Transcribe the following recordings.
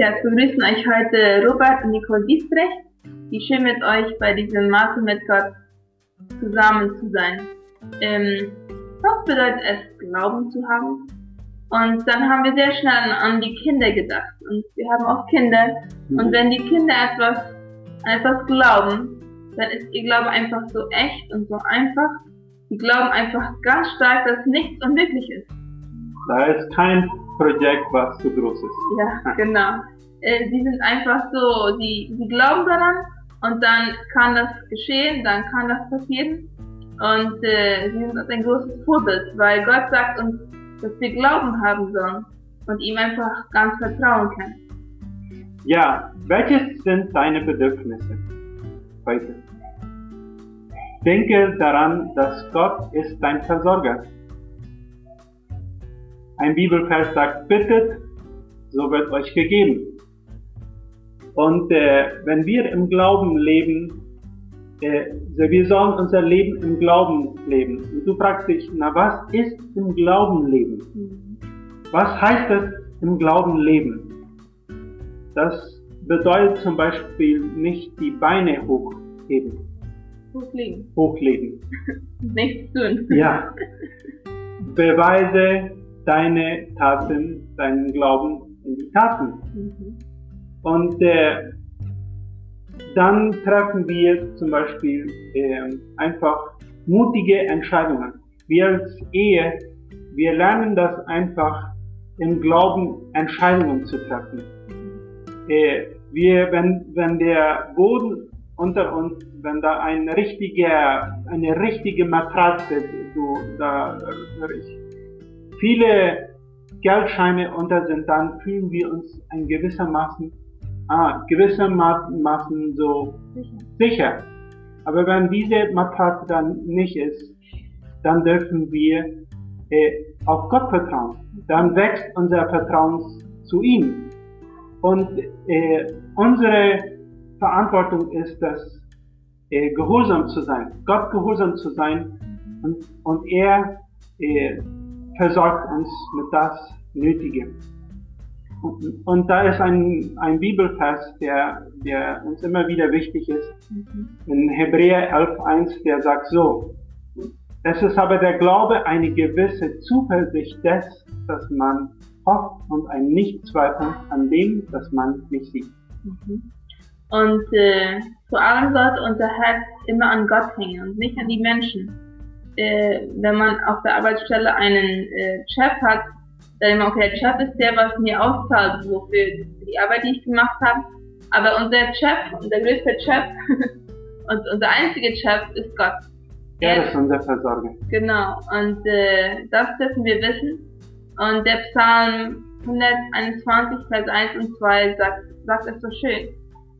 Ja, begrüßen euch heute Robert und Nicole Giesbrecht, die schön mit euch bei diesem Marke mit Gott zusammen zu sein. Ähm, was bedeutet es, Glauben zu haben? Und dann haben wir sehr schnell an, an die Kinder gedacht. Und wir haben auch Kinder. Und wenn die Kinder etwas, etwas glauben, dann ist ihr Glaube einfach so echt und so einfach. Die glauben einfach ganz stark, dass nichts unmöglich ist. Da ist kein Projekt, was zu groß ist. Ja, genau. Äh, die sind einfach so, die, die glauben daran und dann kann das geschehen, dann kann das passieren. Und äh, sie sind uns ein großes Vorbild, weil Gott sagt uns, dass wir Glauben haben sollen und ihm einfach ganz vertrauen können. Ja, welches sind deine Bedürfnisse heute? Denke daran, dass Gott ist dein Versorger. Ein Bibelvers sagt, bittet, so wird euch gegeben. Und äh, wenn wir im Glauben leben, äh, wir sollen unser Leben im Glauben leben. Und du fragst dich, na was ist im Glauben leben? Was heißt es im Glauben leben? Das bedeutet zum Beispiel nicht die Beine hochheben. Hochlegen. Hochlegen. Nichts tun. Ja. Beweise deine Taten, deinen Glauben in die Taten. Mhm. Und äh, dann treffen wir zum Beispiel äh, einfach mutige Entscheidungen. Wir als Ehe, wir lernen das einfach im Glauben Entscheidungen zu treffen. Äh, wir, wenn, wenn der Boden unter uns, wenn da ein richtiger, eine richtige Matratze, so, da höre ich, viele Geldscheine unter sind, dann fühlen wir uns in gewissermaßen ah, gewissermaßen so sicher. sicher. Aber wenn diese Matratze dann nicht ist, dann dürfen wir äh, auf Gott vertrauen. Dann wächst unser Vertrauen zu ihm. Und äh, unsere Verantwortung ist das, äh, gehorsam zu sein, Gott gehorsam zu sein und, und er äh, versorgt uns mit das Nötige. Und da ist ein, ein Bibelvers, der, der uns immer wieder wichtig ist. In Hebräer 11.1, der sagt so, es ist aber der Glaube eine gewisse Zuversicht des, dass man hofft und ein Nichtzweifeln an dem, das man nicht sieht. Und äh, vor allem sollte unser Herz immer an Gott hängen und nicht an die Menschen. Äh, wenn man auf der Arbeitsstelle einen äh, Chef hat, dann immer, okay, der Chef ist der, was mir auszahlt, wofür die Arbeit, die ich gemacht habe. Aber unser Chef, unser größter Chef und unser einziger Chef ist Gott. Er ist unser Versorger. Genau, und äh, das dürfen wir wissen. Und der Psalm 121, Vers 1 und 2 sagt, sagt es so schön.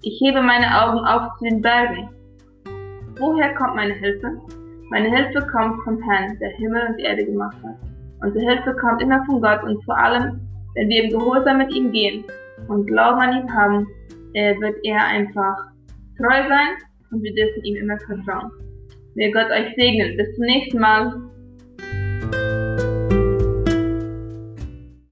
Ich hebe meine Augen auf zu den Bergen. Woher kommt meine Hilfe? Meine Hilfe kommt vom Herrn, der Himmel und Erde gemacht hat. Unsere Hilfe kommt immer von Gott und vor allem, wenn wir im Gehorsam mit ihm gehen und Glauben an ihn haben, äh, wird er einfach treu sein und wir dürfen ihm immer vertrauen. Möge Gott euch segnen. Bis zum nächsten Mal.